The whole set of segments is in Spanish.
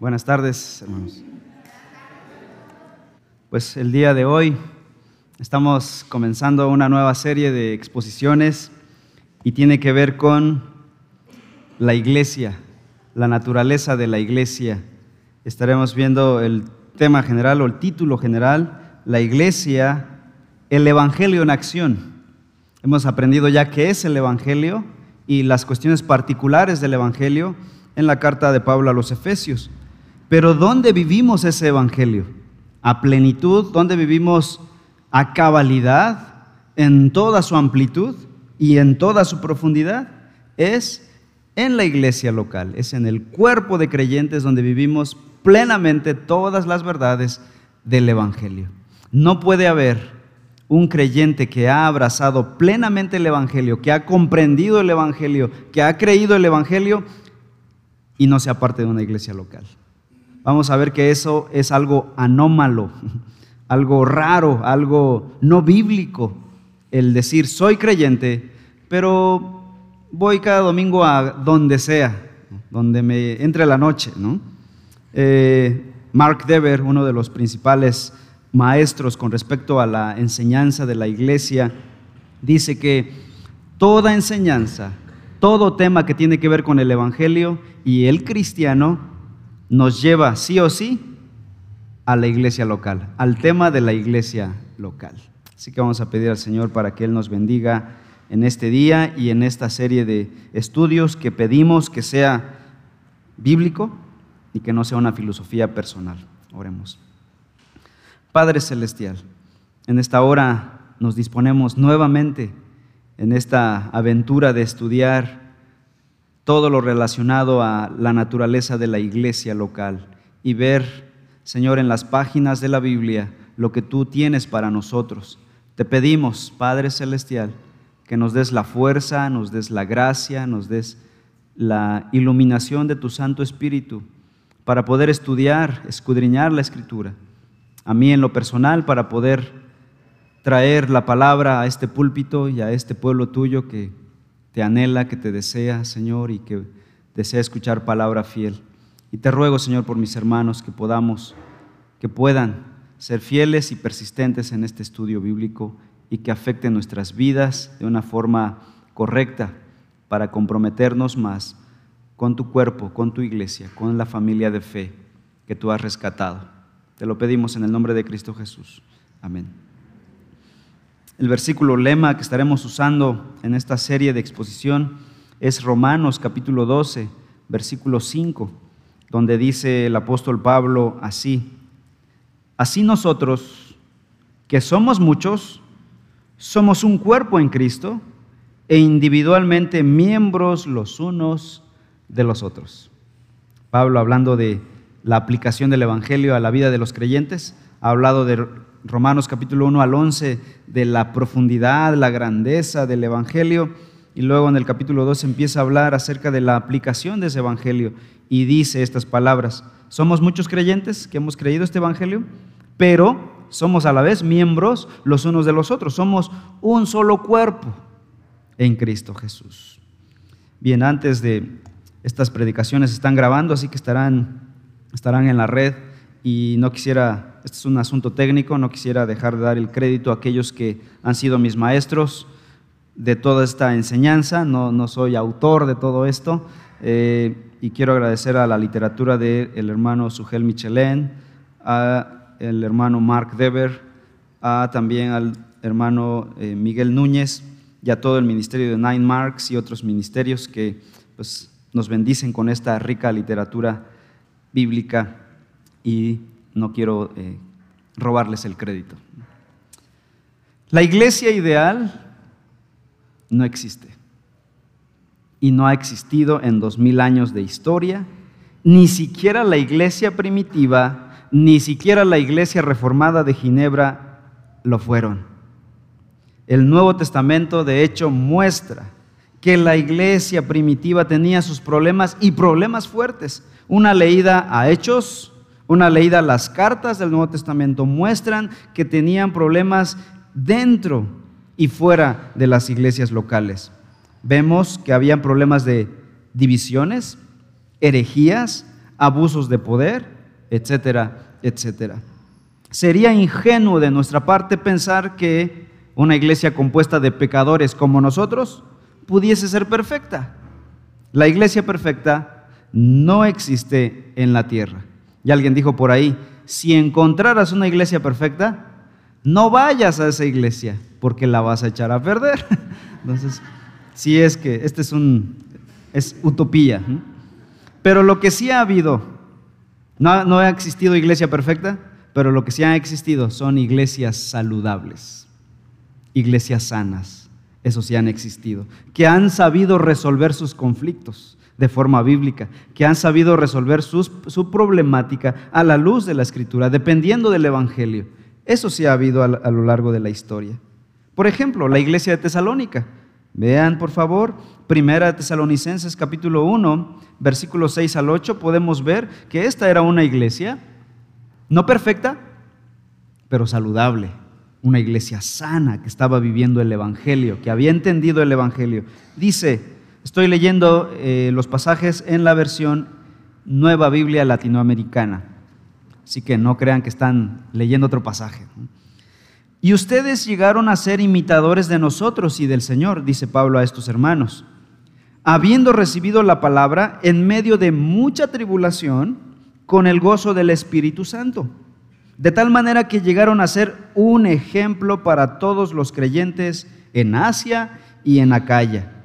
Buenas tardes, hermanos. Pues el día de hoy estamos comenzando una nueva serie de exposiciones y tiene que ver con la iglesia, la naturaleza de la iglesia. Estaremos viendo el tema general o el título general, la iglesia, el evangelio en acción. Hemos aprendido ya qué es el evangelio y las cuestiones particulares del evangelio en la carta de Pablo a los Efesios. Pero ¿dónde vivimos ese evangelio? A plenitud, ¿dónde vivimos a cabalidad, en toda su amplitud y en toda su profundidad? Es en la iglesia local, es en el cuerpo de creyentes donde vivimos plenamente todas las verdades del evangelio. No puede haber un creyente que ha abrazado plenamente el Evangelio, que ha comprendido el Evangelio, que ha creído el Evangelio y no sea parte de una iglesia local vamos a ver que eso es algo anómalo, algo raro, algo no bíblico, el decir soy creyente, pero voy cada domingo a donde sea, donde me entre la noche. ¿no? Eh, Mark Dever, uno de los principales maestros con respecto a la enseñanza de la iglesia, dice que toda enseñanza, todo tema que tiene que ver con el Evangelio y el cristiano nos lleva sí o sí a la iglesia local, al tema de la iglesia local. Así que vamos a pedir al Señor para que Él nos bendiga en este día y en esta serie de estudios que pedimos que sea bíblico y que no sea una filosofía personal. Oremos. Padre Celestial, en esta hora nos disponemos nuevamente en esta aventura de estudiar todo lo relacionado a la naturaleza de la iglesia local y ver, Señor, en las páginas de la Biblia lo que tú tienes para nosotros. Te pedimos, Padre Celestial, que nos des la fuerza, nos des la gracia, nos des la iluminación de tu Santo Espíritu para poder estudiar, escudriñar la Escritura. A mí en lo personal, para poder traer la palabra a este púlpito y a este pueblo tuyo que te anhela, que te desea, Señor, y que desea escuchar palabra fiel. Y te ruego, Señor, por mis hermanos, que podamos, que puedan ser fieles y persistentes en este estudio bíblico y que afecten nuestras vidas de una forma correcta para comprometernos más con tu cuerpo, con tu iglesia, con la familia de fe que tú has rescatado. Te lo pedimos en el nombre de Cristo Jesús. Amén. El versículo lema que estaremos usando en esta serie de exposición es Romanos capítulo 12, versículo 5, donde dice el apóstol Pablo así, así nosotros, que somos muchos, somos un cuerpo en Cristo e individualmente miembros los unos de los otros. Pablo hablando de la aplicación del Evangelio a la vida de los creyentes, ha hablado de Romanos capítulo 1 al 11 de la profundidad, la grandeza del Evangelio. Y luego en el capítulo 2 empieza a hablar acerca de la aplicación de ese Evangelio y dice estas palabras. Somos muchos creyentes que hemos creído este Evangelio, pero somos a la vez miembros los unos de los otros. Somos un solo cuerpo en Cristo Jesús. Bien, antes de estas predicaciones están grabando, así que estarán, estarán en la red y no quisiera este es un asunto técnico, no quisiera dejar de dar el crédito a aquellos que han sido mis maestros de toda esta enseñanza, no, no soy autor de todo esto, eh, y quiero agradecer a la literatura del hermano Sugel Michelén, al hermano Mark Dever, a, también al hermano eh, Miguel Núñez y a todo el ministerio de Nine Marks y otros ministerios que pues, nos bendicen con esta rica literatura bíblica y no quiero eh, robarles el crédito. La iglesia ideal no existe y no ha existido en dos mil años de historia, ni siquiera la iglesia primitiva, ni siquiera la iglesia reformada de Ginebra lo fueron. El Nuevo Testamento de hecho muestra que la iglesia primitiva tenía sus problemas y problemas fuertes. Una leída a Hechos una leída las cartas del Nuevo Testamento muestran que tenían problemas dentro y fuera de las iglesias locales. Vemos que habían problemas de divisiones, herejías, abusos de poder, etcétera, etcétera. Sería ingenuo de nuestra parte pensar que una iglesia compuesta de pecadores como nosotros pudiese ser perfecta. La iglesia perfecta no existe en la tierra. Y alguien dijo por ahí, si encontraras una iglesia perfecta, no vayas a esa iglesia porque la vas a echar a perder. Entonces, si es que este es un es utopía. Pero lo que sí ha habido, no, no ha existido iglesia perfecta, pero lo que sí ha existido son iglesias saludables, iglesias sanas, eso sí han existido, que han sabido resolver sus conflictos de forma bíblica, que han sabido resolver su problemática a la luz de la escritura, dependiendo del Evangelio. Eso sí ha habido a, a lo largo de la historia. Por ejemplo, la iglesia de Tesalónica. Vean, por favor, Primera Tesalonicenses capítulo 1, versículos 6 al 8, podemos ver que esta era una iglesia no perfecta, pero saludable. Una iglesia sana que estaba viviendo el Evangelio, que había entendido el Evangelio. Dice, estoy leyendo eh, los pasajes en la versión Nueva Biblia Latinoamericana. Así que no crean que están leyendo otro pasaje. Y ustedes llegaron a ser imitadores de nosotros y del Señor, dice Pablo a estos hermanos, habiendo recibido la palabra en medio de mucha tribulación con el gozo del Espíritu Santo. De tal manera que llegaron a ser un ejemplo para todos los creyentes en Asia y en Acaya.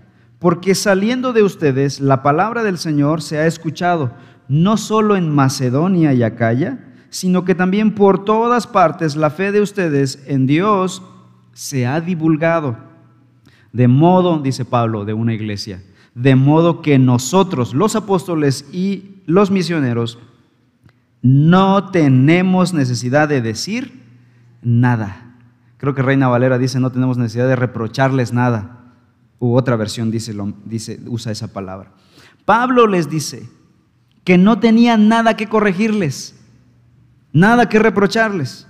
Porque saliendo de ustedes, la palabra del Señor se ha escuchado, no solo en Macedonia y Acaya, sino que también por todas partes la fe de ustedes en Dios se ha divulgado. De modo, dice Pablo, de una iglesia, de modo que nosotros, los apóstoles y los misioneros, no tenemos necesidad de decir nada. Creo que Reina Valera dice no tenemos necesidad de reprocharles nada. U otra versión dice, dice, usa esa palabra. Pablo les dice que no tenía nada que corregirles, nada que reprocharles.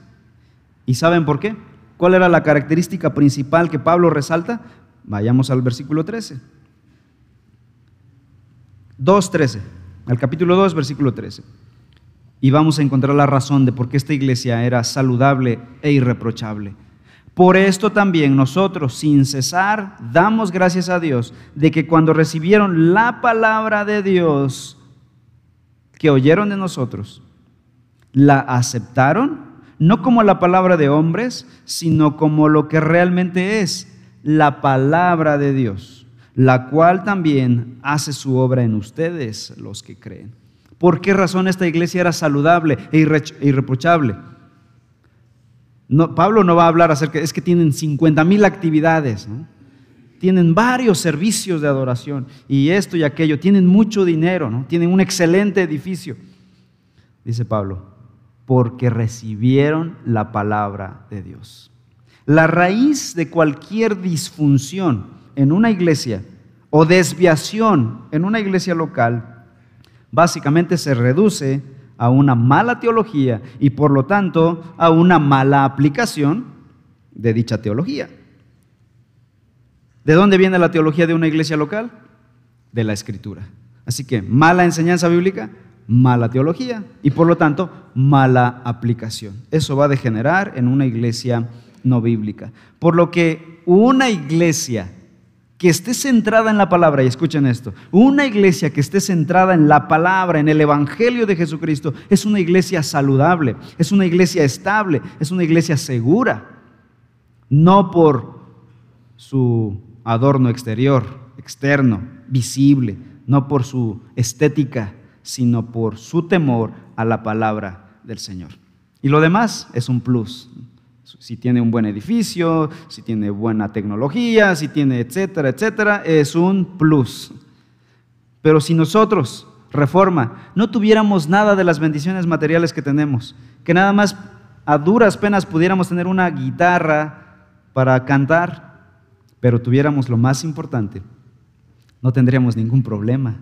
¿Y saben por qué? ¿Cuál era la característica principal que Pablo resalta? Vayamos al versículo 13. 2.13, al capítulo 2, versículo 13 y vamos a encontrar la razón de por qué esta iglesia era saludable e irreprochable. Por esto también nosotros, sin cesar, damos gracias a Dios de que cuando recibieron la palabra de Dios que oyeron de nosotros, la aceptaron, no como la palabra de hombres, sino como lo que realmente es, la palabra de Dios, la cual también hace su obra en ustedes, los que creen. ¿Por qué razón esta iglesia era saludable e irreprochable? No, Pablo no va a hablar acerca, es que tienen 50 mil actividades, tienen varios servicios de adoración y esto y aquello, tienen mucho dinero, ¿no? tienen un excelente edificio. Dice Pablo, porque recibieron la palabra de Dios. La raíz de cualquier disfunción en una iglesia o desviación en una iglesia local básicamente se reduce a una mala teología y por lo tanto a una mala aplicación de dicha teología. ¿De dónde viene la teología de una iglesia local? De la escritura. Así que mala enseñanza bíblica, mala teología y por lo tanto mala aplicación. Eso va a degenerar en una iglesia no bíblica. Por lo que una iglesia que esté centrada en la palabra, y escuchen esto, una iglesia que esté centrada en la palabra, en el Evangelio de Jesucristo, es una iglesia saludable, es una iglesia estable, es una iglesia segura, no por su adorno exterior, externo, visible, no por su estética, sino por su temor a la palabra del Señor. Y lo demás es un plus si tiene un buen edificio, si tiene buena tecnología, si tiene etcétera, etcétera, es un plus. Pero si nosotros, reforma, no tuviéramos nada de las bendiciones materiales que tenemos, que nada más a duras penas pudiéramos tener una guitarra para cantar, pero tuviéramos lo más importante, no tendríamos ningún problema.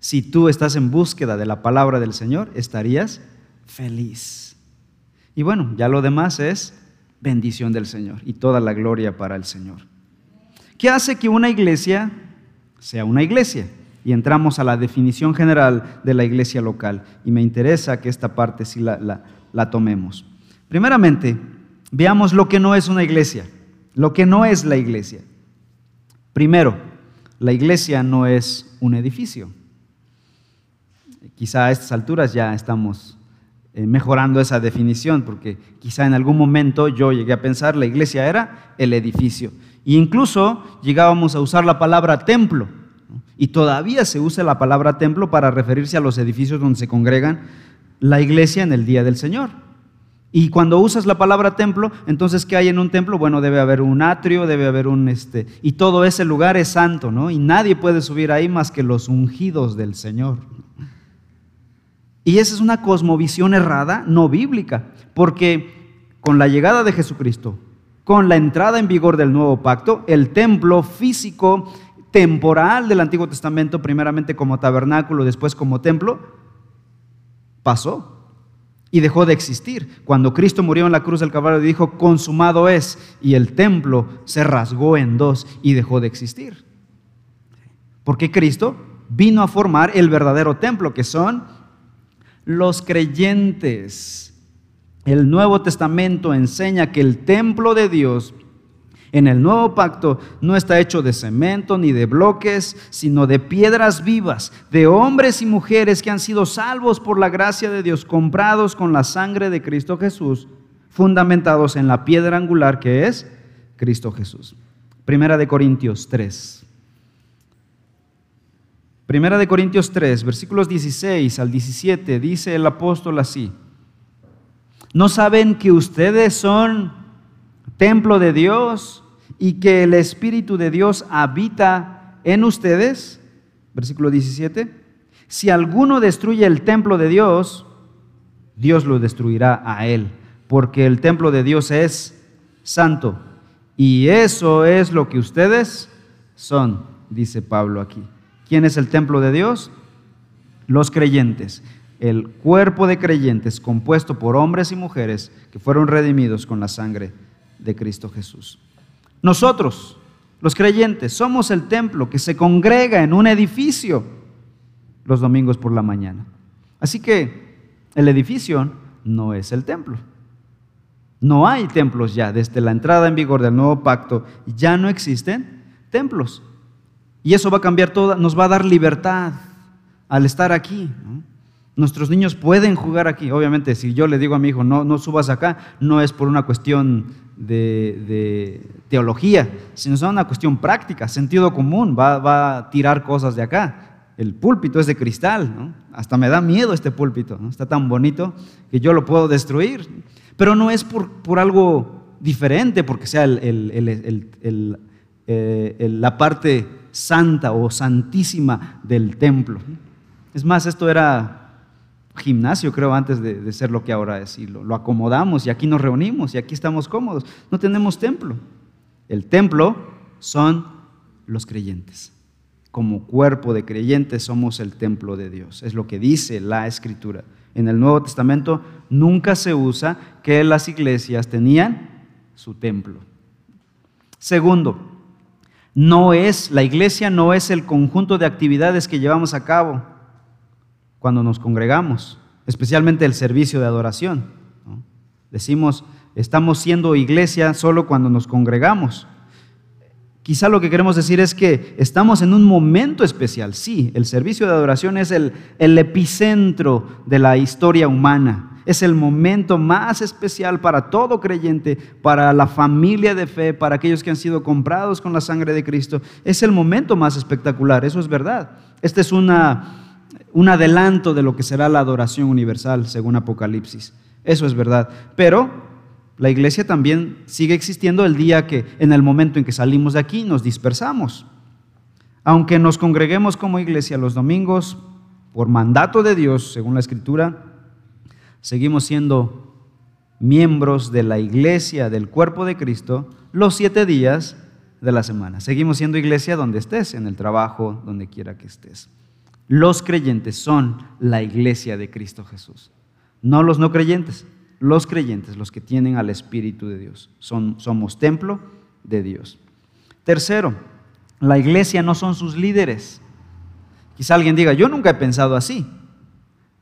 Si tú estás en búsqueda de la palabra del Señor, estarías feliz. Y bueno, ya lo demás es bendición del Señor y toda la gloria para el Señor. ¿Qué hace que una iglesia sea una iglesia? y entramos a la definición general de la iglesia local. Y me interesa que esta parte sí la, la tomemos. Primeramente, veamos lo que no es una iglesia, lo que no es la iglesia. Primero, la iglesia no es un edificio. Quizá a estas alturas ya estamos mejorando esa definición, porque quizá en algún momento yo llegué a pensar la iglesia era el edificio. E incluso llegábamos a usar la palabra templo. Y todavía se usa la palabra templo para referirse a los edificios donde se congregan la iglesia en el día del Señor. Y cuando usas la palabra templo, entonces ¿qué hay en un templo? Bueno, debe haber un atrio, debe haber un este y todo ese lugar es santo, ¿no? Y nadie puede subir ahí más que los ungidos del Señor. Y esa es una cosmovisión errada, no bíblica, porque con la llegada de Jesucristo, con la entrada en vigor del nuevo pacto, el templo físico temporal del Antiguo Testamento, primeramente como tabernáculo, después como templo, pasó y dejó de existir. Cuando Cristo murió en la cruz del Calvario dijo, consumado es, y el templo se rasgó en dos y dejó de existir. Porque Cristo vino a formar el verdadero templo, que son los creyentes. El Nuevo Testamento enseña que el templo de Dios en el nuevo pacto no está hecho de cemento ni de bloques, sino de piedras vivas, de hombres y mujeres que han sido salvos por la gracia de Dios, comprados con la sangre de Cristo Jesús, fundamentados en la piedra angular que es Cristo Jesús. Primera de Corintios 3. Primera de Corintios 3, versículos 16 al 17, dice el apóstol así. ¿No saben que ustedes son templo de Dios y que el Espíritu de Dios habita en ustedes, versículo 17, si alguno destruye el templo de Dios, Dios lo destruirá a él, porque el templo de Dios es santo. Y eso es lo que ustedes son, dice Pablo aquí. ¿Quién es el templo de Dios? Los creyentes. El cuerpo de creyentes compuesto por hombres y mujeres que fueron redimidos con la sangre de Cristo Jesús. Nosotros, los creyentes, somos el templo que se congrega en un edificio los domingos por la mañana. Así que el edificio no es el templo. No hay templos ya. Desde la entrada en vigor del nuevo pacto ya no existen templos. Y eso va a cambiar todo, nos va a dar libertad al estar aquí. Nuestros niños pueden jugar aquí. Obviamente, si yo le digo a mi hijo, no, no subas acá, no es por una cuestión de, teología, sino es una cuestión práctica, sentido común, va, a tirar cosas de acá. El púlpito es de cristal, hasta me da miedo este púlpito, está tan bonito que yo lo puedo destruir, pero no es por, algo diferente, porque sea eh, la parte santa o santísima del templo. Es más, esto era gimnasio, creo, antes de, ser lo que ahora es. Y lo, acomodamos y aquí nos reunimos y aquí estamos cómodos. No tenemos templo. El templo son los creyentes. Como cuerpo de creyentes somos el templo de Dios. Es lo que dice la escritura. En el Nuevo Testamento nunca se usa que las iglesias tenían su templo. Segundo, no es, la iglesia no es el conjunto de actividades que llevamos a cabo cuando nos congregamos, especialmente el servicio de adoración. Decimos, estamos siendo iglesia solo cuando nos congregamos. Quizá lo que queremos decir es que estamos en un momento especial. Sí, el servicio de adoración es el, el epicentro de la historia humana. Es el momento más especial para todo creyente, para la familia de fe, para aquellos que han sido comprados con la sangre de Cristo. Es el momento más espectacular, eso es verdad. Esta es una, un adelanto de lo que será la adoración universal, según Apocalipsis. Eso es verdad. Pero la iglesia también sigue existiendo el día que, en el momento en que salimos de aquí, nos dispersamos. Aunque nos congreguemos como iglesia los domingos, por mandato de Dios, según la Escritura, seguimos siendo miembros de la iglesia, del cuerpo de Cristo, los siete días de la semana. Seguimos siendo iglesia donde estés, en el trabajo, donde quiera que estés. Los creyentes son la iglesia de Cristo Jesús. No los no creyentes, los creyentes, los que tienen al Espíritu de Dios. Son, somos templo de Dios. Tercero, la iglesia no son sus líderes. Quizá alguien diga, yo nunca he pensado así.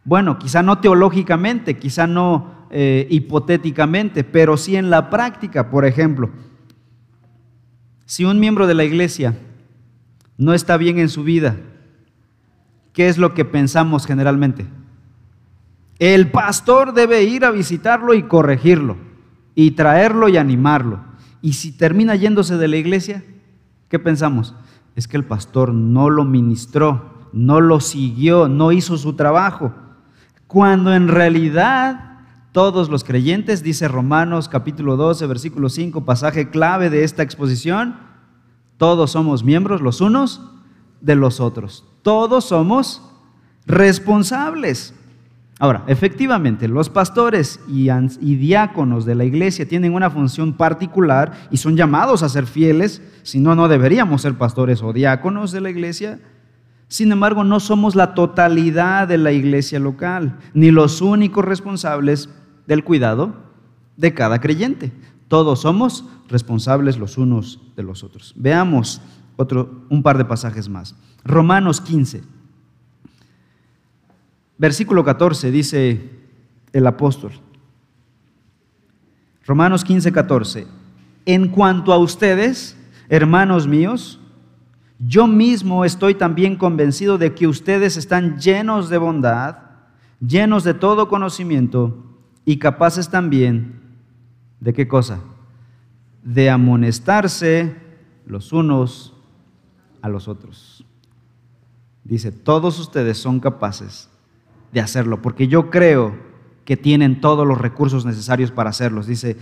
Bueno, quizá no teológicamente, quizá no eh, hipotéticamente, pero sí en la práctica. Por ejemplo, si un miembro de la iglesia no está bien en su vida, ¿qué es lo que pensamos generalmente? El pastor debe ir a visitarlo y corregirlo, y traerlo y animarlo. Y si termina yéndose de la iglesia, ¿qué pensamos? Es que el pastor no lo ministró, no lo siguió, no hizo su trabajo. Cuando en realidad todos los creyentes, dice Romanos capítulo 12, versículo 5, pasaje clave de esta exposición, todos somos miembros los unos de los otros. Todos somos responsables. Ahora, efectivamente, los pastores y, y, diáconos de la iglesia tienen una función particular y son llamados a ser fieles, si no, no deberíamos ser pastores o diáconos de la iglesia. Sin embargo, no somos la totalidad de la iglesia local, ni los únicos responsables del cuidado de cada creyente. Todos somos responsables los unos de los otros. Veamos otro, un par de pasajes más. Romanos 15, versículo 14, dice el apóstol. Romanos 15, 14. En cuanto a ustedes, hermanos míos, yo mismo estoy también convencido de que ustedes están llenos de bondad, llenos de todo conocimiento y capaces también de qué cosa? De amonestarse los unos a los otros. Dice, todos ustedes son capaces de hacerlo, porque yo creo que tienen todos los recursos necesarios para hacerlos. Dice,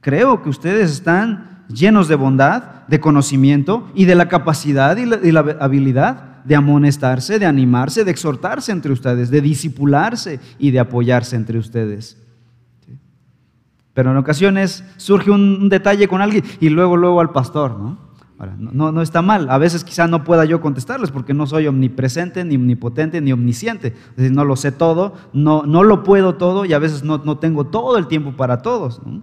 creo que ustedes están llenos de bondad, de conocimiento y de la capacidad y la, habilidad de amonestarse, de animarse, de exhortarse entre ustedes, de disipularse y de apoyarse entre ustedes. Pero en ocasiones surge un, detalle con alguien y luego, luego al pastor, ¿no? no, no, está mal. A veces quizá no pueda yo contestarles porque no soy omnipresente, ni omnipotente, ni omnisciente. Es decir, no lo sé todo, no, no lo puedo todo y a veces no, no tengo todo el tiempo para todos. ¿no?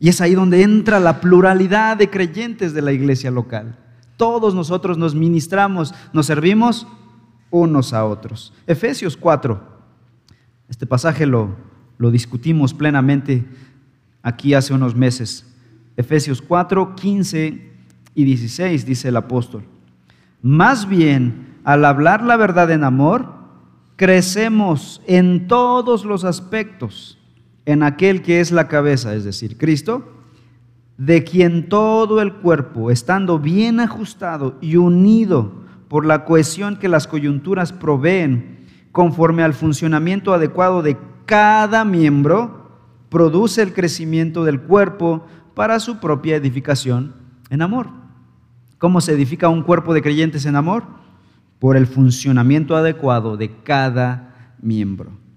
Y es ahí donde entra la pluralidad de creyentes de la iglesia local. Todos nosotros nos ministramos, nos servimos unos a otros. Efesios 4, este pasaje lo, lo discutimos plenamente aquí hace unos meses. Efesios 4, 15 y 16 dice el apóstol. Más bien, al hablar la verdad en amor, crecemos en todos los aspectos en aquel que es la cabeza, es decir, Cristo, de quien todo el cuerpo, estando bien ajustado y unido por la cohesión que las coyunturas proveen, conforme al funcionamiento adecuado de cada miembro, produce el crecimiento del cuerpo para su propia edificación en amor. ¿Cómo se edifica un cuerpo de creyentes en amor? Por el funcionamiento adecuado de cada miembro.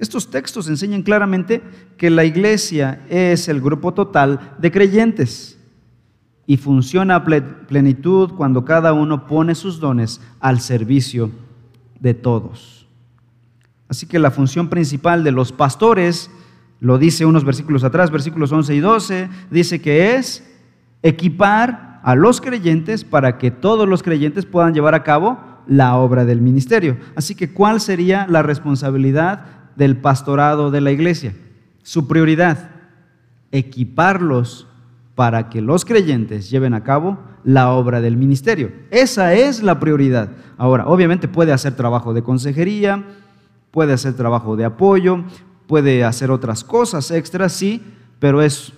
Estos textos enseñan claramente que la iglesia es el grupo total de creyentes y funciona a plenitud cuando cada uno pone sus dones al servicio de todos. Así que la función principal de los pastores, lo dice unos versículos atrás, versículos 11 y 12, dice que es equipar a los creyentes para que todos los creyentes puedan llevar a cabo la obra del ministerio. Así que, ¿cuál sería la responsabilidad del pastorado de la iglesia. Su prioridad, equiparlos para que los creyentes lleven a cabo la obra del ministerio. Esa es la prioridad. Ahora, obviamente puede hacer trabajo de consejería, puede hacer trabajo de apoyo, puede hacer otras cosas extras, sí, pero es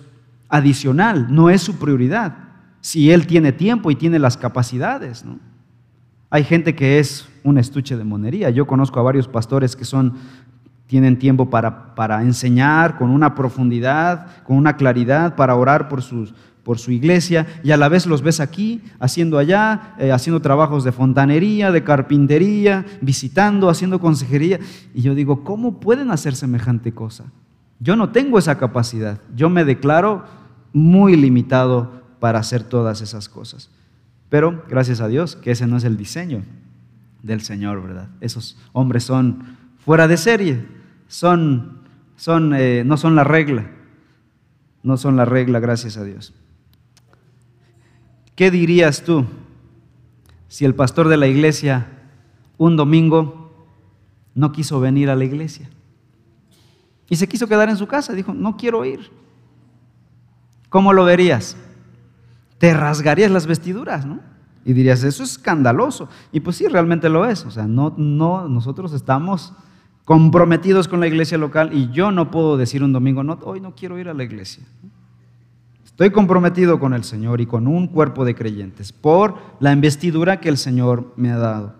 adicional, no es su prioridad. Si él tiene tiempo y tiene las capacidades, ¿no? Hay gente que es un estuche de monería. Yo conozco a varios pastores que son tienen tiempo para, para, enseñar con una profundidad, con una claridad, para orar por, sus, por su iglesia, y a la vez los ves aquí, haciendo allá, eh, haciendo trabajos de fontanería, de carpintería, visitando, haciendo consejería. Y yo digo, ¿cómo pueden hacer semejante cosa? Yo no tengo esa capacidad, yo me declaro muy limitado para hacer todas esas cosas. Pero gracias a Dios que ese no es el diseño del Señor, ¿verdad? Esos hombres son fuera de serie son, son, eh, no son la regla. No son la regla, gracias a Dios. ¿Qué dirías tú si el pastor de la iglesia un domingo no quiso venir a la iglesia. Y se quiso quedar en su casa. Dijo, no quiero ir. ¿Cómo lo verías? Te rasgarías las vestiduras, ¿no? Y dirías, eso es escandaloso. Y pues sí, realmente lo es. O sea, no, no, nosotros estamos comprometidos con la iglesia local y yo no puedo decir un domingo, no, hoy no quiero ir a la iglesia. Estoy comprometido con el Señor y con un cuerpo de creyentes por la investidura que el Señor me ha dado.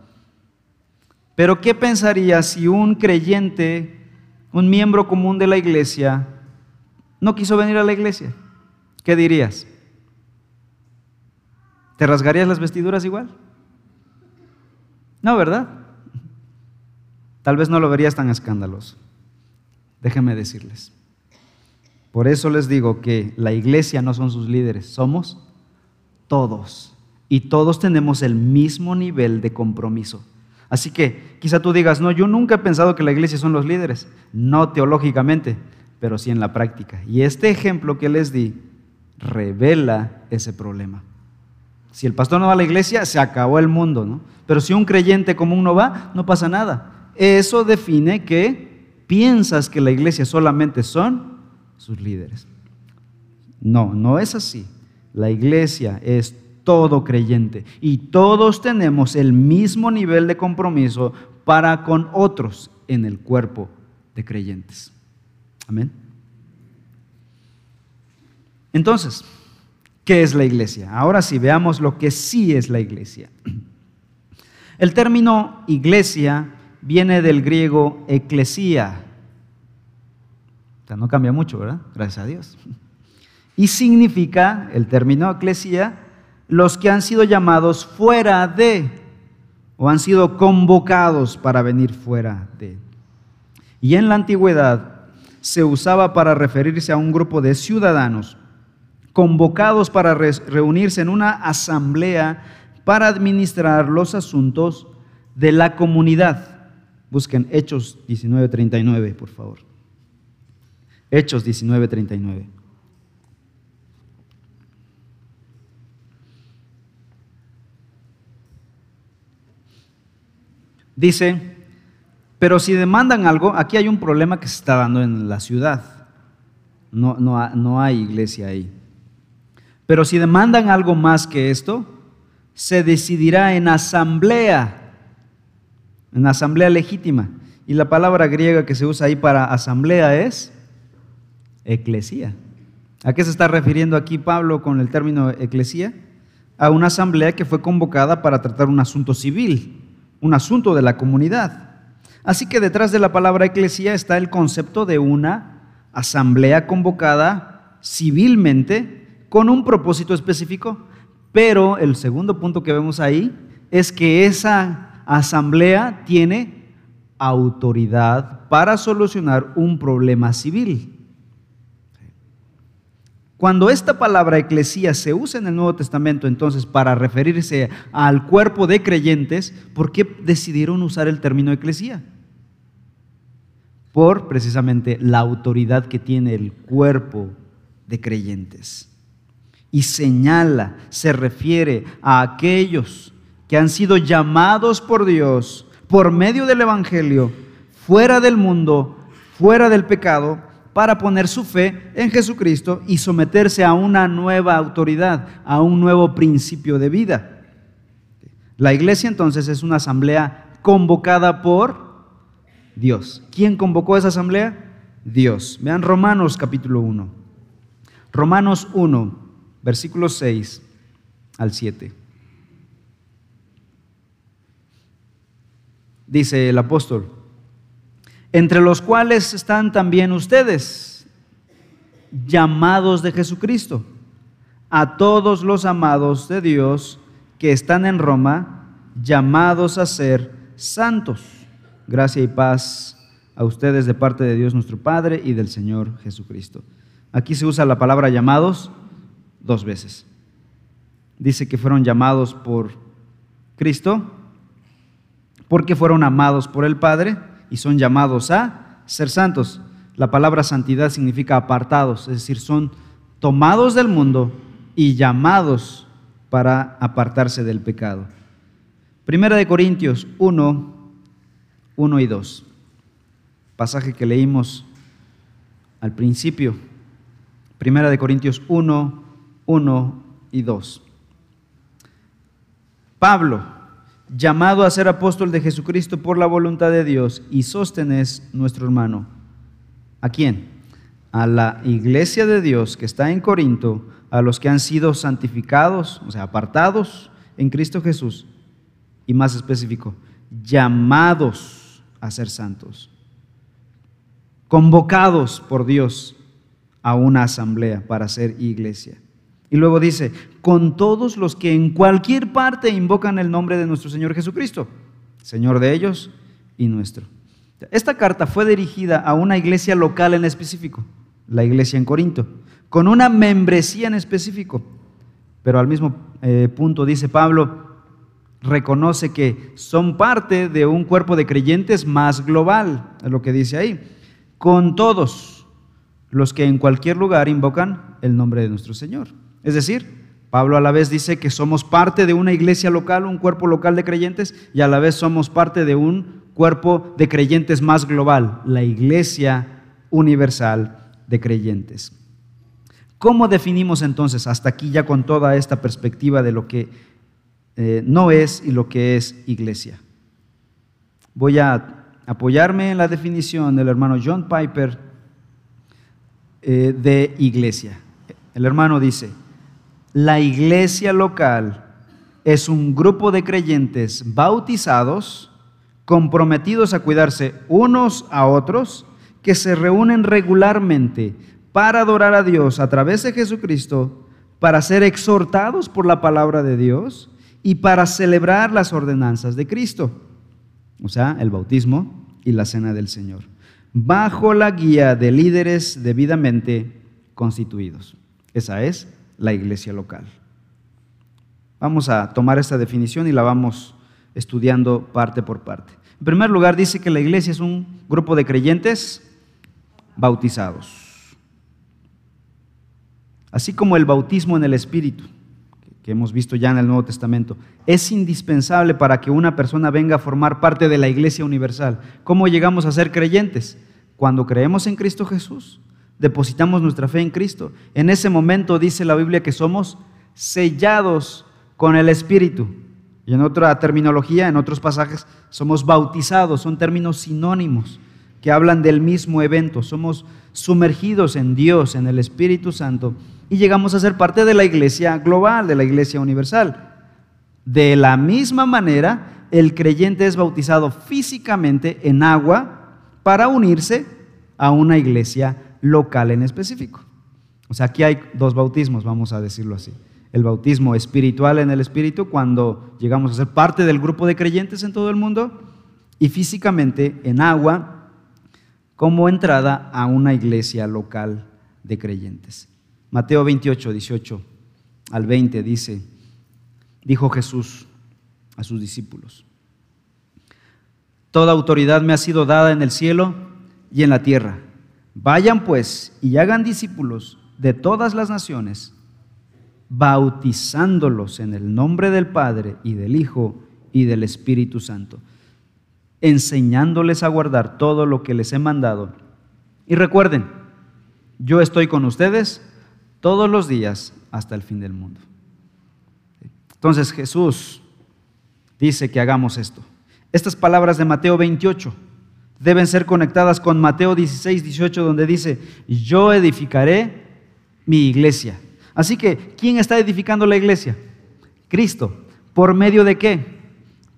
Pero ¿qué pensaría si un creyente, un miembro común de la iglesia, no quiso venir a la iglesia? ¿Qué dirías? ¿Te rasgarías las vestiduras igual? No, ¿verdad? Tal vez no lo verías tan escandaloso. Déjenme decirles. Por eso les digo que la iglesia no son sus líderes, somos todos. Y todos tenemos el mismo nivel de compromiso. Así que quizá tú digas, no, yo nunca he pensado que la iglesia son los líderes. No teológicamente, pero sí en la práctica. Y este ejemplo que les di revela ese problema. Si el pastor no va a la iglesia, se acabó el mundo, ¿no? Pero si un creyente común no va, no pasa nada. Eso define que piensas que la iglesia solamente son sus líderes. No, no es así. La iglesia es todo creyente y todos tenemos el mismo nivel de compromiso para con otros en el cuerpo de creyentes. Amén. Entonces, ¿Qué es la iglesia? Ahora sí, veamos lo que sí es la iglesia. El término iglesia viene del griego eclesía. No cambia mucho, ¿verdad? Gracias a Dios. Y significa, el término eclesía, los que han sido llamados fuera de, o han sido convocados para venir fuera de. Y en la antigüedad se usaba para referirse a un grupo de ciudadanos convocados para reunirse en una asamblea para administrar los asuntos de la comunidad. Busquen Hechos 19:39, por favor. Hechos 19:39. Dice, pero si demandan algo, aquí hay un problema que se está dando en la ciudad. No, no, no hay iglesia ahí. Pero si demandan algo más que esto, se decidirá en asamblea, en asamblea legítima. Y la palabra griega que se usa ahí para asamblea es eclesía. ¿A qué se está refiriendo aquí Pablo con el término eclesía? A una asamblea que fue convocada para tratar un asunto civil, un asunto de la comunidad. Así que detrás de la palabra eclesía está el concepto de una asamblea convocada civilmente con un propósito específico, pero el segundo punto que vemos ahí es que esa asamblea tiene autoridad para solucionar un problema civil. Cuando esta palabra eclesía se usa en el Nuevo Testamento entonces para referirse al cuerpo de creyentes, ¿por qué decidieron usar el término eclesía? Por precisamente la autoridad que tiene el cuerpo de creyentes y señala, se refiere a aquellos que han sido llamados por Dios por medio del Evangelio, fuera del mundo, fuera del pecado, para poner su fe en Jesucristo y someterse a una nueva autoridad, a un nuevo principio de vida. La iglesia entonces es una asamblea convocada por Dios. ¿Quién convocó esa asamblea? Dios. Vean Romanos capítulo 1. Romanos 1, versículos 6 al 7. Dice el apóstol, entre los cuales están también ustedes, llamados de Jesucristo, a todos los amados de Dios que están en Roma, llamados a ser santos. Gracia y paz a ustedes de parte de Dios nuestro Padre y del Señor Jesucristo. Aquí se usa la palabra llamados dos veces. Dice que fueron llamados por Cristo porque fueron amados por el Padre y son llamados a ser santos. La palabra santidad significa apartados, es decir, son tomados del mundo y llamados para apartarse del pecado. Primera de Corintios 1, 1 y 2. Pasaje que leímos al principio. Primera de Corintios 1, 1 y 2. Pablo, llamado a ser apóstol de Jesucristo por la voluntad de Dios, y Sóstenes, nuestro hermano. ¿A quién? A la iglesia de Dios que está en Corinto, a los que han sido santificados, o sea, apartados en Cristo Jesús, y más específico, llamados a ser santos, convocados por Dios a una asamblea para ser iglesia. Y luego dice, con todos los que en cualquier parte invocan el nombre de nuestro Señor Jesucristo, Señor de ellos y nuestro. Esta carta fue dirigida a una iglesia local en específico, la iglesia en Corinto, con una membresía en específico. Pero al mismo eh, punto dice Pablo, reconoce que son parte de un cuerpo de creyentes más global, es lo que dice ahí, con todos los que en cualquier lugar invocan el nombre de nuestro Señor. Es decir, Pablo a la vez dice que somos parte de una iglesia local, un cuerpo local de creyentes, y a la vez somos parte de un cuerpo de creyentes más global, la iglesia universal de creyentes. ¿Cómo definimos entonces hasta aquí ya con toda esta perspectiva de lo que eh, no es y lo que es iglesia? Voy a apoyarme en la definición del hermano John Piper eh, de iglesia. El hermano dice, la iglesia local es un grupo de creyentes bautizados, comprometidos a cuidarse unos a otros, que se reúnen regularmente para adorar a Dios a través de Jesucristo, para ser exhortados por la palabra de Dios y para celebrar las ordenanzas de Cristo, o sea, el bautismo y la cena del Señor, bajo la guía de líderes debidamente constituidos. Esa es la iglesia local. Vamos a tomar esta definición y la vamos estudiando parte por parte. En primer lugar, dice que la iglesia es un grupo de creyentes bautizados. Así como el bautismo en el Espíritu, que hemos visto ya en el Nuevo Testamento, es indispensable para que una persona venga a formar parte de la iglesia universal. ¿Cómo llegamos a ser creyentes? Cuando creemos en Cristo Jesús depositamos nuestra fe en Cristo. En ese momento dice la Biblia que somos sellados con el Espíritu. Y en otra terminología, en otros pasajes, somos bautizados, son términos sinónimos que hablan del mismo evento. Somos sumergidos en Dios, en el Espíritu Santo, y llegamos a ser parte de la iglesia global, de la iglesia universal. De la misma manera, el creyente es bautizado físicamente en agua para unirse a una iglesia local en específico. O sea, aquí hay dos bautismos, vamos a decirlo así. El bautismo espiritual en el Espíritu, cuando llegamos a ser parte del grupo de creyentes en todo el mundo, y físicamente en agua, como entrada a una iglesia local de creyentes. Mateo 28, 18 al 20 dice, dijo Jesús a sus discípulos, Toda autoridad me ha sido dada en el cielo y en la tierra. Vayan pues y hagan discípulos de todas las naciones, bautizándolos en el nombre del Padre y del Hijo y del Espíritu Santo, enseñándoles a guardar todo lo que les he mandado. Y recuerden, yo estoy con ustedes todos los días hasta el fin del mundo. Entonces Jesús dice que hagamos esto. Estas palabras de Mateo 28 deben ser conectadas con Mateo 16, 18, donde dice, yo edificaré mi iglesia. Así que, ¿quién está edificando la iglesia? Cristo. ¿Por medio de qué?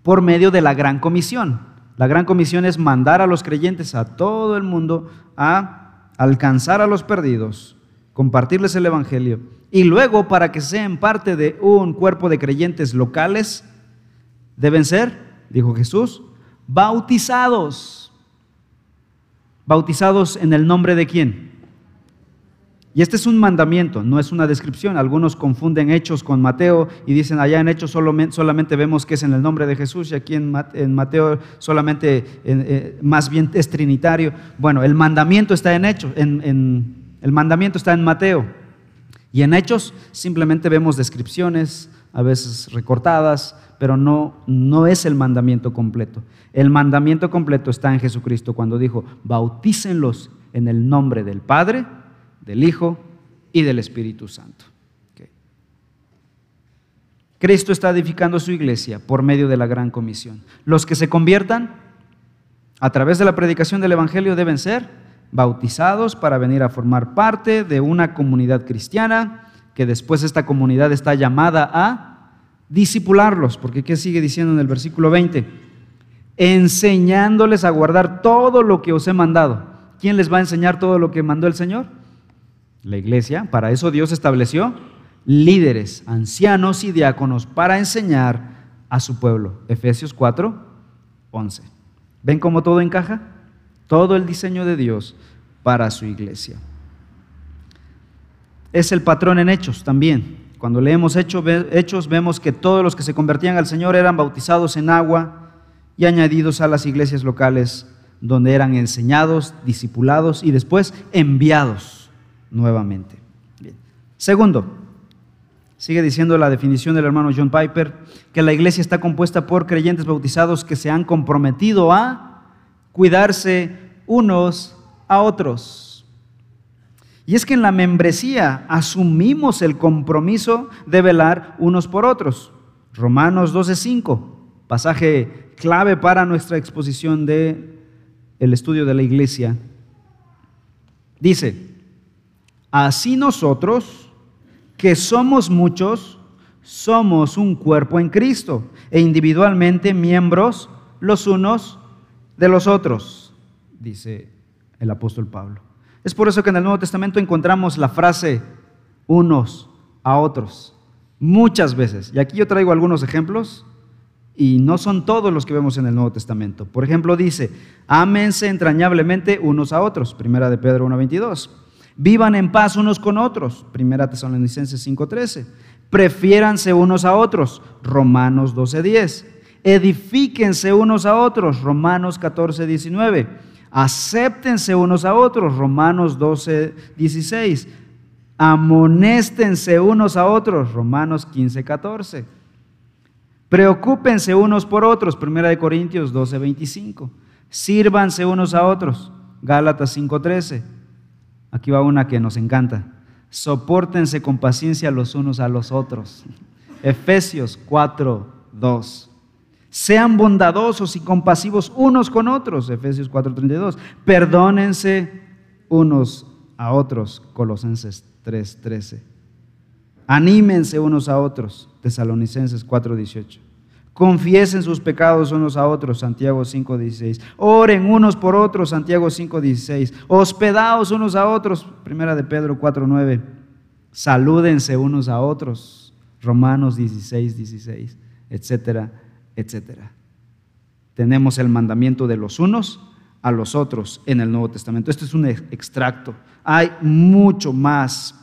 Por medio de la gran comisión. La gran comisión es mandar a los creyentes a todo el mundo a alcanzar a los perdidos, compartirles el Evangelio y luego para que sean parte de un cuerpo de creyentes locales, deben ser, dijo Jesús, bautizados bautizados en el nombre de quién. Y este es un mandamiento, no es una descripción. Algunos confunden hechos con Mateo y dicen allá en hechos solamente vemos que es en el nombre de Jesús y aquí en Mateo solamente eh, más bien es trinitario. Bueno, el mandamiento está en hechos, en, el mandamiento está en Mateo. Y en hechos simplemente vemos descripciones, a veces recortadas, pero no, no es el mandamiento completo. El mandamiento completo está en Jesucristo cuando dijo, bautícenlos en el nombre del Padre, del Hijo y del Espíritu Santo. Cristo está edificando su iglesia por medio de la gran comisión. Los que se conviertan a través de la predicación del Evangelio deben ser bautizados para venir a formar parte de una comunidad cristiana, que después esta comunidad está llamada a disipularlos, porque ¿qué sigue diciendo en el versículo 20? Enseñándoles a guardar todo lo que os he mandado. ¿Quién les va a enseñar todo lo que mandó el Señor? La iglesia. Para eso Dios estableció líderes, ancianos y diáconos para enseñar a su pueblo. Efesios 4, 11. ¿Ven cómo todo encaja? Todo el diseño de Dios para su iglesia. Es el patrón en hechos también. Cuando leemos hechos vemos que todos los que se convertían al Señor eran bautizados en agua y añadidos a las iglesias locales donde eran enseñados, discipulados y después enviados nuevamente. Segundo, Sigue diciendo la definición del hermano John Piper, que la iglesia está compuesta por creyentes bautizados que se han comprometido a cuidarse unos a otros. Y es que en la membresía asumimos el compromiso de velar unos por otros. Romanos 12:5, pasaje clave para nuestra exposición de el estudio de la iglesia. Dice, así nosotros que somos muchos, somos un cuerpo en Cristo e individualmente miembros los unos de los otros, dice el apóstol Pablo. Es por eso que en el Nuevo Testamento encontramos la frase unos a otros muchas veces. Y aquí yo traigo algunos ejemplos y no son todos los que vemos en el Nuevo Testamento. Por ejemplo, dice, ámense entrañablemente unos a otros, primera de Pedro 1.22. Vivan en paz unos con otros. Primera Tesalonicenses 5:13. Prefiéranse unos a otros. Romanos 12:10. Edifíquense unos a otros. Romanos 14:19. Acéptense unos a otros. Romanos 12:16. Amonéstense unos a otros. Romanos 15:14. Preocúpense unos por otros. Primera de Corintios 12:25. Sírvanse unos a otros. Gálatas 5:13. Aquí va una que nos encanta. Soportense con paciencia los unos a los otros. Efesios 4, 2. Sean bondadosos y compasivos unos con otros. Efesios 4, 32. Perdónense unos a otros. Colosenses 3, 13. Anímense unos a otros. Tesalonicenses 4, 18. Confiesen sus pecados unos a otros, Santiago 5:16. Oren unos por otros, Santiago 5:16. Hospedaos unos a otros, Primera de Pedro 4:9. Salúdense unos a otros, Romanos 16:16, etcétera, etcétera. Tenemos el mandamiento de los unos a los otros en el Nuevo Testamento. Este es un extracto. Hay mucho más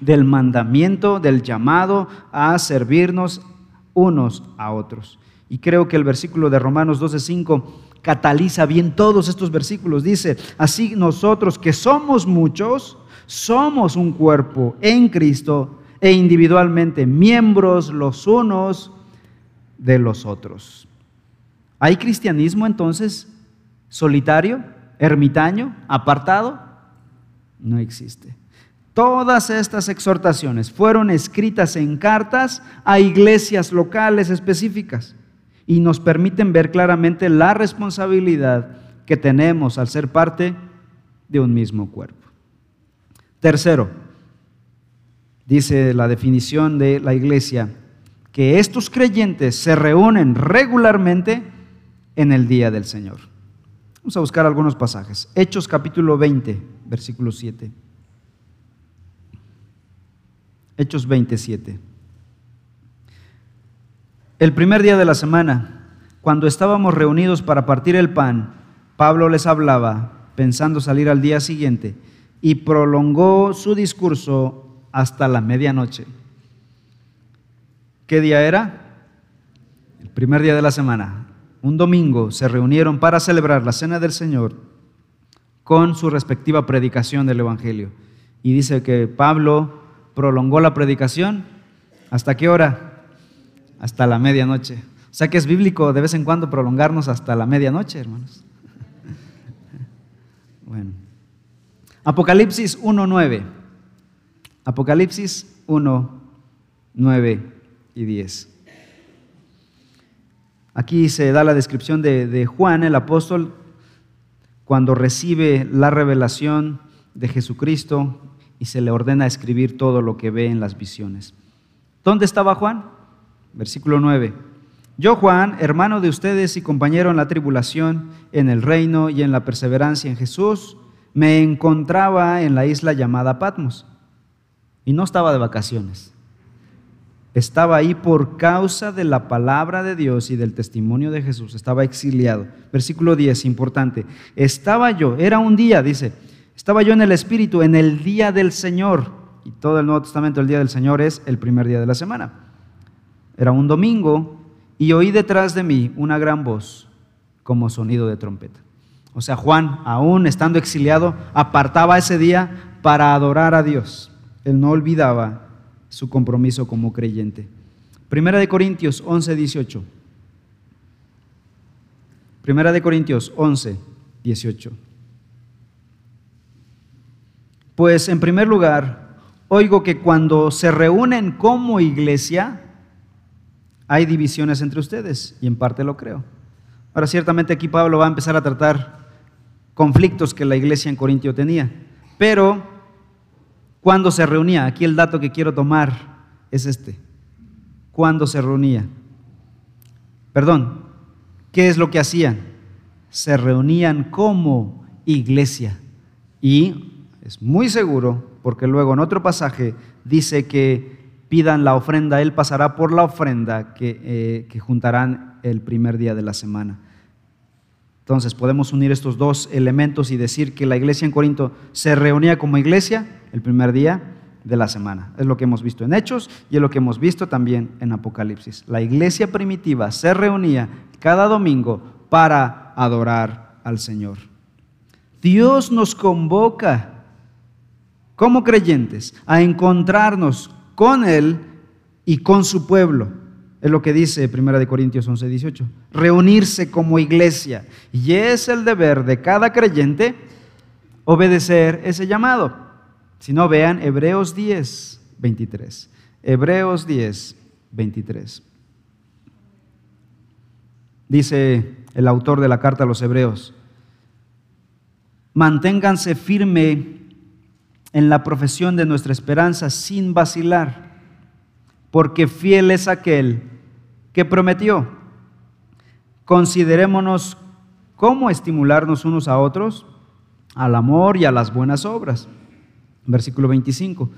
del mandamiento, del llamado a servirnos unos a otros. Y creo que el versículo de Romanos 12:5 cataliza bien todos estos versículos. Dice, así nosotros que somos muchos, somos un cuerpo en Cristo e individualmente miembros los unos de los otros. ¿Hay cristianismo entonces solitario, ermitaño, apartado? No existe. Todas estas exhortaciones fueron escritas en cartas a iglesias locales específicas y nos permiten ver claramente la responsabilidad que tenemos al ser parte de un mismo cuerpo. Tercero, dice la definición de la iglesia, que estos creyentes se reúnen regularmente en el día del Señor. Vamos a buscar algunos pasajes. Hechos capítulo 20, versículo 7. Hechos 27. El primer día de la semana, cuando estábamos reunidos para partir el pan, Pablo les hablaba, pensando salir al día siguiente, y prolongó su discurso hasta la medianoche. ¿Qué día era? El primer día de la semana. Un domingo se reunieron para celebrar la cena del Señor con su respectiva predicación del Evangelio. Y dice que Pablo prolongó la predicación. ¿Hasta qué hora? hasta la medianoche. O sea que es bíblico de vez en cuando prolongarnos hasta la medianoche, hermanos. Bueno. Apocalipsis 1.9. Apocalipsis 1, 9 y 10. Aquí se da la descripción de, de Juan, el apóstol, cuando recibe la revelación de Jesucristo y se le ordena escribir todo lo que ve en las visiones. ¿Dónde estaba Juan? Versículo 9. Yo, Juan, hermano de ustedes y compañero en la tribulación, en el reino y en la perseverancia en Jesús, me encontraba en la isla llamada Patmos. Y no estaba de vacaciones. Estaba ahí por causa de la palabra de Dios y del testimonio de Jesús. Estaba exiliado. Versículo 10, importante. Estaba yo, era un día, dice, estaba yo en el Espíritu en el día del Señor. Y todo el Nuevo Testamento, el día del Señor es el primer día de la semana. Era un domingo y oí detrás de mí una gran voz como sonido de trompeta. O sea, Juan, aún estando exiliado, apartaba ese día para adorar a Dios. Él no olvidaba su compromiso como creyente. Primera de Corintios 11, 18. Primera de Corintios 11, 18. Pues en primer lugar, oigo que cuando se reúnen como iglesia, hay divisiones entre ustedes, y en parte lo creo. Ahora, ciertamente aquí Pablo va a empezar a tratar conflictos que la iglesia en Corintio tenía, pero cuando se reunía, aquí el dato que quiero tomar es este, cuando se reunía, perdón, ¿qué es lo que hacían? Se reunían como iglesia y es muy seguro, porque luego en otro pasaje dice que pidan la ofrenda, Él pasará por la ofrenda que, eh, que juntarán el primer día de la semana. Entonces podemos unir estos dos elementos y decir que la iglesia en Corinto se reunía como iglesia el primer día de la semana. Es lo que hemos visto en Hechos y es lo que hemos visto también en Apocalipsis. La iglesia primitiva se reunía cada domingo para adorar al Señor. Dios nos convoca como creyentes a encontrarnos con Él y con su pueblo. Es lo que dice 1 Corintios 11, 18. Reunirse como iglesia. Y es el deber de cada creyente obedecer ese llamado. Si no, vean Hebreos 10, 23. Hebreos 10, 23. Dice el autor de la carta a los Hebreos, manténganse firme en la profesión de nuestra esperanza sin vacilar, porque fiel es aquel que prometió. Considerémonos cómo estimularnos unos a otros al amor y a las buenas obras. Versículo 25.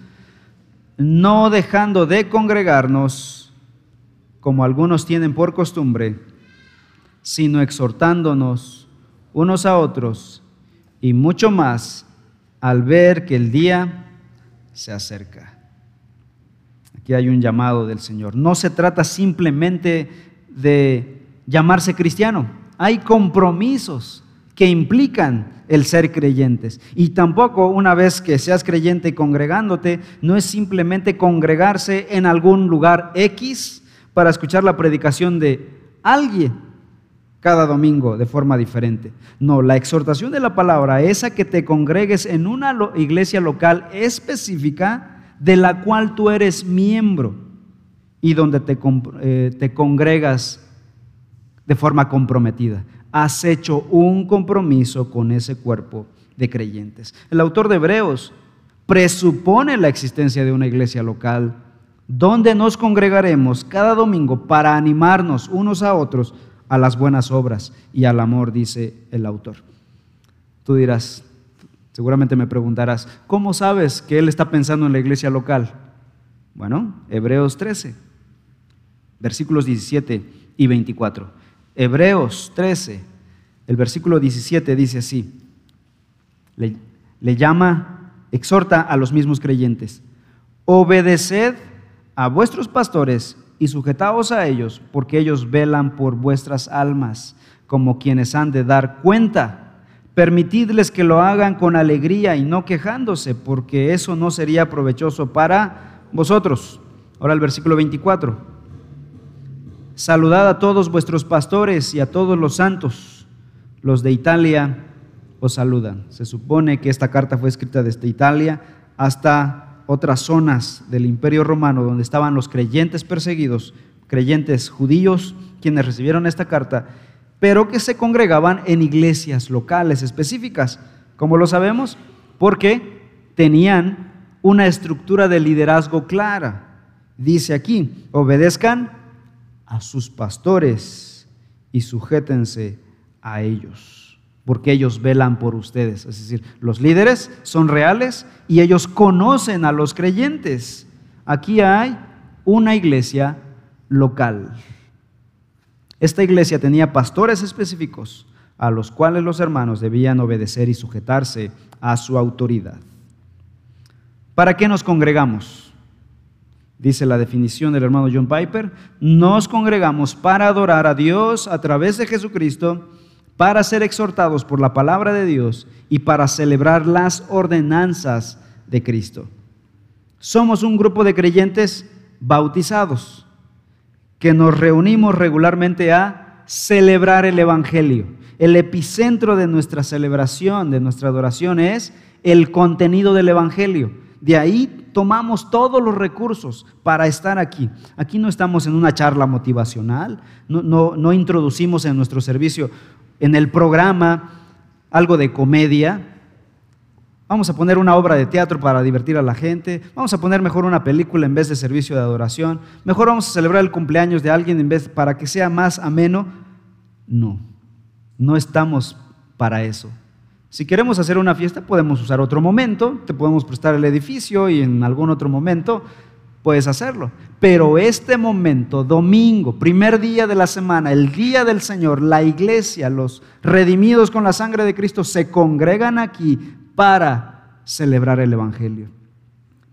No dejando de congregarnos, como algunos tienen por costumbre, sino exhortándonos unos a otros y mucho más al ver que el día se acerca. Aquí hay un llamado del Señor. No se trata simplemente de llamarse cristiano. Hay compromisos que implican el ser creyentes. Y tampoco una vez que seas creyente congregándote, no es simplemente congregarse en algún lugar X para escuchar la predicación de alguien cada domingo de forma diferente. No, la exhortación de la palabra es a que te congregues en una iglesia local específica de la cual tú eres miembro y donde te, eh, te congregas de forma comprometida. Has hecho un compromiso con ese cuerpo de creyentes. El autor de Hebreos presupone la existencia de una iglesia local donde nos congregaremos cada domingo para animarnos unos a otros a las buenas obras y al amor, dice el autor. Tú dirás, seguramente me preguntarás, ¿cómo sabes que él está pensando en la iglesia local? Bueno, Hebreos 13, versículos 17 y 24. Hebreos 13, el versículo 17 dice así, le, le llama, exhorta a los mismos creyentes, obedeced a vuestros pastores y sujetaos a ellos, porque ellos velan por vuestras almas, como quienes han de dar cuenta. Permitidles que lo hagan con alegría y no quejándose, porque eso no sería provechoso para vosotros. Ahora el versículo 24. saludad a todos vuestros pastores y a todos los santos. Los de Italia os saludan. Se supone que esta carta fue escrita desde Italia hasta otras zonas del Imperio Romano donde estaban los creyentes perseguidos, creyentes judíos, quienes recibieron esta carta, pero que se congregaban en iglesias locales específicas. como lo sabemos? Porque tenían una estructura de liderazgo clara. Dice aquí, obedezcan a sus pastores y sujétense a ellos, porque ellos velan por ustedes. Es decir, los líderes son reales y ellos conocen a los creyentes. Aquí hay una iglesia local. Esta iglesia tenía pastores específicos a los cuales los hermanos debían obedecer y sujetarse a su autoridad. ¿Para qué nos congregamos? Dice la definición del hermano John Piper, nos congregamos para adorar a Dios a través de Jesucristo, para ser exhortados por la palabra de Dios y para celebrar las ordenanzas de Cristo. Somos un grupo de creyentes bautizados que nos reunimos regularmente a celebrar el Evangelio. El epicentro de nuestra celebración, de nuestra adoración es el contenido del Evangelio. De ahí tomamos todos los recursos para estar aquí. Aquí no estamos en una charla motivacional, no, no introducimos en nuestro servicio, en el programa, algo de comedia, Vamos a poner una obra de teatro para divertir a la gente. Vamos a poner mejor una película en vez de servicio de adoración. Mejor vamos a celebrar el cumpleaños de alguien en vez para que sea más ameno. No, no estamos para eso. Si queremos hacer una fiesta, podemos usar otro momento, te podemos prestar el edificio y en algún otro momento puedes hacerlo. Pero este momento, domingo, primer día de la semana, el día del Señor, la iglesia, los redimidos con la sangre de Cristo se congregan aquí para celebrar el Evangelio,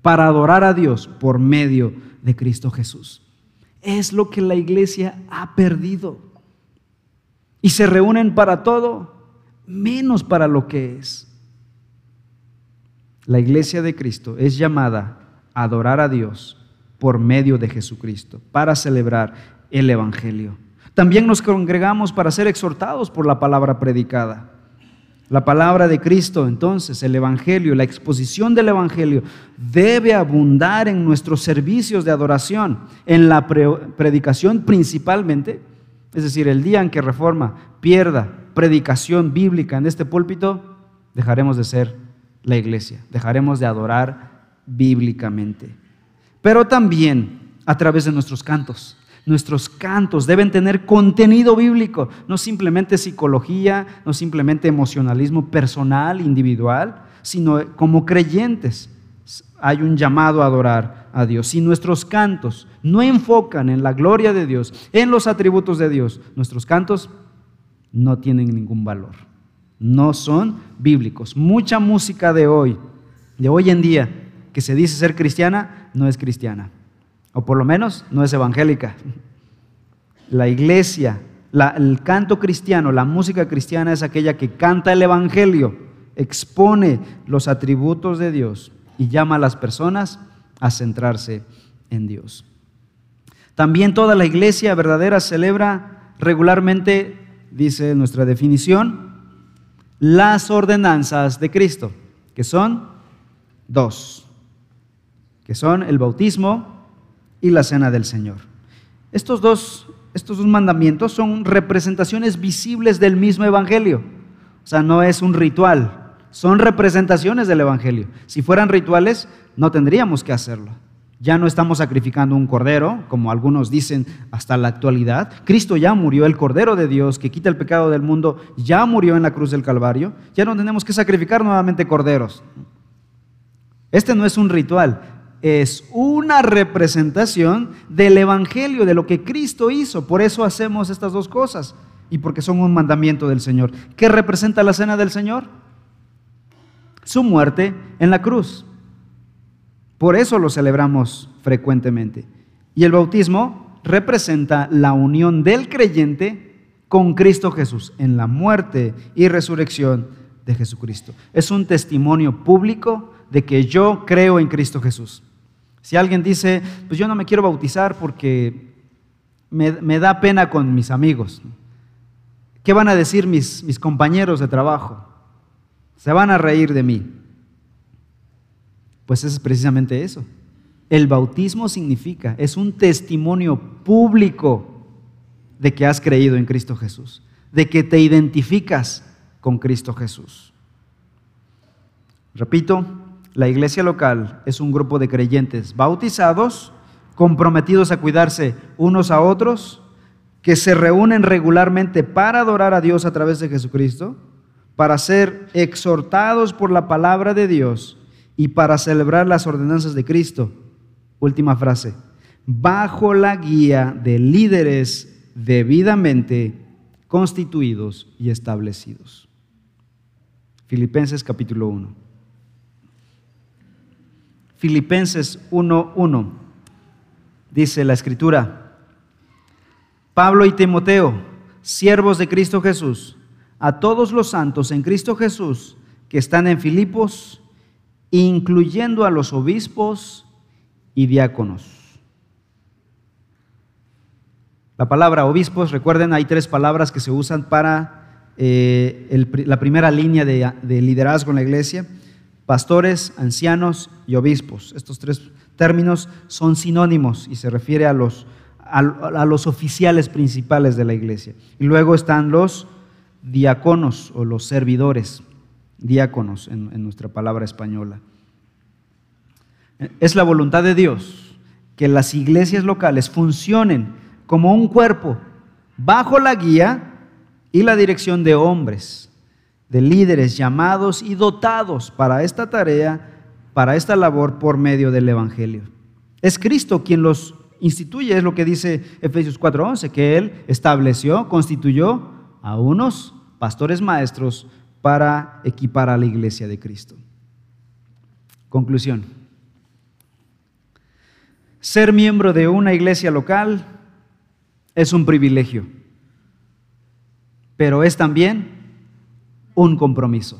para adorar a Dios por medio de Cristo Jesús. Es lo que la iglesia ha perdido. Y se reúnen para todo, menos para lo que es. La iglesia de Cristo es llamada a adorar a Dios por medio de Jesucristo, para celebrar el Evangelio. También nos congregamos para ser exhortados por la palabra predicada. La palabra de Cristo, entonces, el Evangelio, la exposición del Evangelio, debe abundar en nuestros servicios de adoración, en la predicación principalmente, es decir, el día en que Reforma pierda predicación bíblica en este púlpito, dejaremos de ser la iglesia, dejaremos de adorar bíblicamente. Pero también a través de nuestros cantos, Nuestros cantos deben tener contenido bíblico, no simplemente psicología, no simplemente emocionalismo personal, individual, sino como creyentes hay un llamado a adorar a Dios. Si nuestros cantos no enfocan en la gloria de Dios, en los atributos de Dios, nuestros cantos no tienen ningún valor. No son bíblicos. Mucha música de hoy, de hoy en día, que se dice ser cristiana, no es cristiana o por lo menos no es evangélica. La iglesia, el canto cristiano, la música cristiana es aquella que canta el Evangelio, expone los atributos de Dios y llama a las personas a centrarse en Dios. También toda la iglesia verdadera celebra regularmente, dice nuestra definición, las ordenanzas de Cristo, que son dos, que son el bautismo y la cena del Señor. Estos dos, estos dos mandamientos son representaciones visibles del mismo Evangelio. O sea, no es un ritual, son representaciones del Evangelio. Si fueran rituales, no tendríamos que hacerlo. Ya no estamos sacrificando un cordero, como algunos dicen hasta la actualidad. Cristo ya murió, el cordero de Dios que quita el pecado del mundo, ya murió en la cruz del Calvario. Ya no tenemos que sacrificar nuevamente corderos. Este no es un ritual, es una representación del Evangelio, de lo que Cristo hizo. Por eso hacemos estas dos cosas y porque son un mandamiento del Señor. ¿Qué representa la cena del Señor? Su muerte en la cruz. Por eso lo celebramos frecuentemente. Y el bautismo representa la unión del creyente con Cristo Jesús en la muerte y resurrección de Jesucristo. Es un testimonio público de que yo creo en Cristo Jesús. Si alguien dice, pues yo no me quiero bautizar porque me, da pena con mis amigos. ¿Qué van a decir mis, compañeros de trabajo? Se van a reír de mí. Pues es precisamente eso. El bautismo significa, es un testimonio público de que has creído en Cristo Jesús, de que te identificas con Cristo Jesús. Repito, la iglesia local es un grupo de creyentes bautizados, comprometidos a cuidarse unos a otros, que se reúnen regularmente para adorar a Dios a través de Jesucristo, para ser exhortados por la palabra de Dios y para celebrar las ordenanzas de Cristo. Última frase. Bajo la guía de líderes debidamente constituidos y establecidos. Filipenses capítulo 1. Filipenses 1.1. Dice la escritura, Pablo y Timoteo, siervos de Cristo Jesús, a todos los santos en Cristo Jesús que están en Filipos, incluyendo a los obispos y diáconos. La palabra obispos, recuerden, hay tres palabras que se usan para eh, la primera línea de, liderazgo en la iglesia, pastores, ancianos y obispos. Estos tres términos son sinónimos y se refiere a los, a, los oficiales principales de la iglesia. Y luego están los diáconos o los servidores diáconos en, nuestra palabra española. Es la voluntad de Dios que las iglesias locales funcionen como un cuerpo bajo la guía y la dirección de hombres, de líderes llamados y dotados para esta tarea, para esta labor por medio del Evangelio. Es Cristo quien los instituye, es lo que dice Efesios 4:11, que Él estableció, constituyó a unos pastores maestros para equipar a la iglesia de Cristo. Conclusión. Ser miembro de una iglesia local es un privilegio, pero es también un compromiso.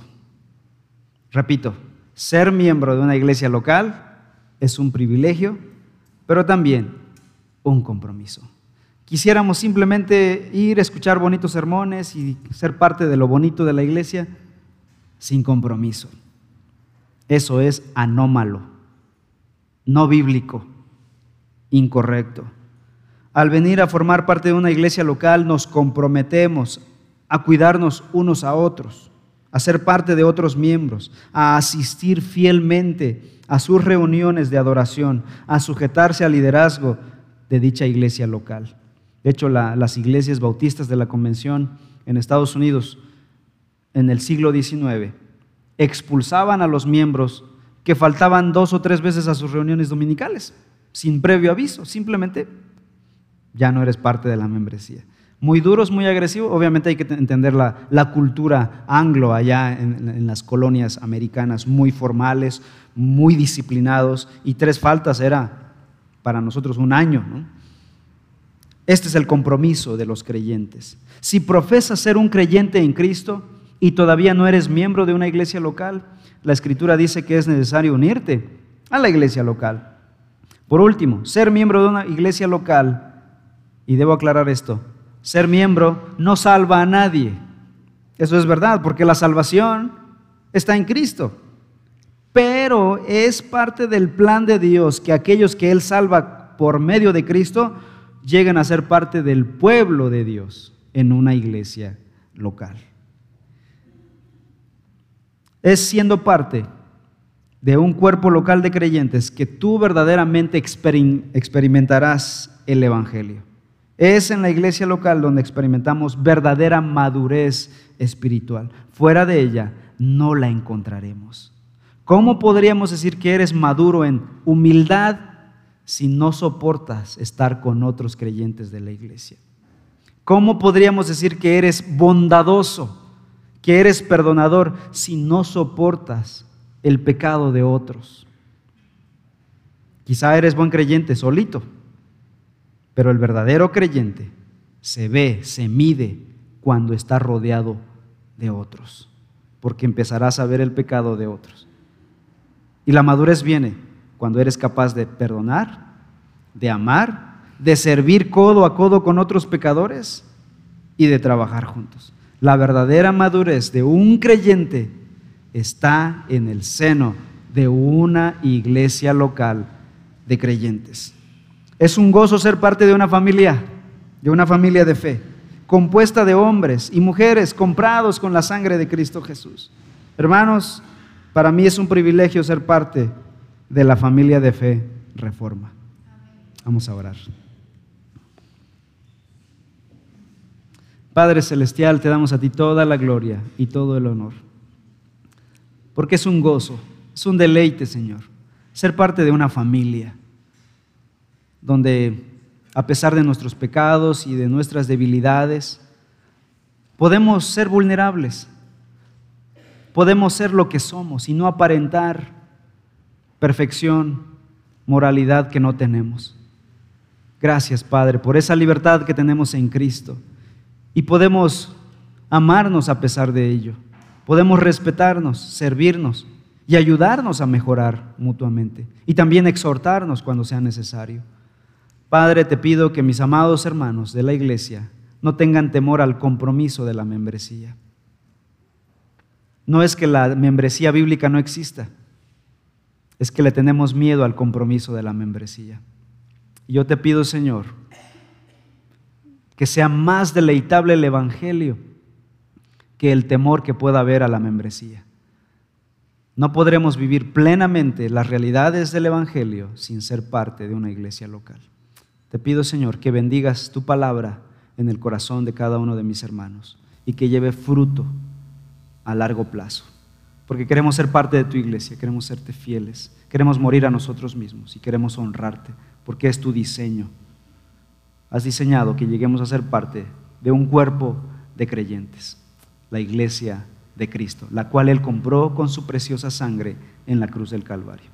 Repito, ser miembro de una iglesia local es un privilegio, pero también un compromiso quisiéramos simplemente ir a escuchar bonitos sermones y ser parte de lo bonito de la iglesia sin compromiso. Eso es anómalo, no bíblico, incorrecto. Al venir a formar parte de una iglesia local nos comprometemos a cuidarnos unos a otros, a ser parte de otros miembros, a asistir fielmente a sus reuniones de adoración, a sujetarse al liderazgo de dicha iglesia local. De hecho, las iglesias bautistas de la convención en Estados Unidos en el siglo XIX expulsaban a los miembros que faltaban dos o tres veces a sus reuniones dominicales, sin previo aviso, simplemente ya no eres parte de la membresía. Muy duros, muy agresivos, obviamente hay que entender la, cultura anglo allá en, las colonias americanas, muy formales, muy disciplinados, y tres faltas era para nosotros un año. Este es el compromiso de los creyentes. Si profesas ser un creyente en Cristo y todavía no eres miembro de una iglesia local, la escritura dice que es necesario unirte a la iglesia local. Por último, ser miembro de una iglesia local, y debo aclarar esto, ser miembro no salva a nadie. Eso es verdad, porque la salvación está en Cristo. Pero es parte del plan de Dios que aquellos que Él salva por medio de Cristo llegan a ser parte del pueblo de Dios en una iglesia local. Es siendo parte de un cuerpo local de creyentes que tú verdaderamente experimentarás el Evangelio. Es en la iglesia local donde experimentamos verdadera madurez espiritual. Fuera de ella no la encontraremos. ¿Cómo podríamos decir que eres maduro en humildad si no soportas estar con otros creyentes de la iglesia? ¿Cómo podríamos decir que eres bondadoso, que eres perdonador, si no soportas el pecado de otros? Quizá eres buen creyente solito, pero el verdadero creyente se ve, se mide cuando está rodeado de otros, porque empezarás a ver el pecado de otros. Y la madurez viene cuando eres capaz de perdonar, de amar de servir codo a codo con otros pecadores y de trabajar juntos. La verdadera madurez de un creyente está en el seno de una iglesia local de creyentes. Es un gozo ser parte de una familia, de una familia de fe, compuesta de hombres y mujeres comprados con la sangre de Cristo Jesús. Hermanos, para mí es un privilegio ser parte de la familia de fe Reforma. Vamos a orar. Padre Celestial, te damos a ti toda la gloria y todo el honor, porque es un gozo, es un deleite, Señor, ser parte de una familia donde a pesar de nuestros pecados y de nuestras debilidades, podemos ser vulnerables, podemos ser lo que somos y no aparentar perfección, moralidad que no tenemos. Gracias, Padre, por esa libertad que tenemos en Cristo y podemos amarnos a pesar de ello. Podemos respetarnos, servirnos y ayudarnos a mejorar mutuamente. Y también exhortarnos cuando sea necesario. Padre, te pido que mis amados hermanos de la iglesia no tengan temor al compromiso de la membresía. No es que la membresía bíblica no exista, es que le tenemos miedo al compromiso de la membresía. Yo te pido, Señor, que sea más deleitable el Evangelio que el temor que pueda haber a la membresía. No podremos vivir plenamente las realidades del Evangelio sin ser parte de una iglesia local. Te pido, Señor, que bendigas tu palabra en el corazón de cada uno de mis hermanos y que lleve fruto a largo plazo. Porque queremos ser parte de tu iglesia, queremos serte fieles, queremos morir a nosotros mismos y queremos honrarte, porque es tu diseño has diseñado que lleguemos a ser parte de un cuerpo de creyentes, la iglesia de Cristo, la cual Él compró con su preciosa sangre en la cruz del Calvario.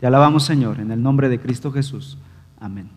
Te alabamos, Señor, en el nombre de Cristo Jesús. Amén.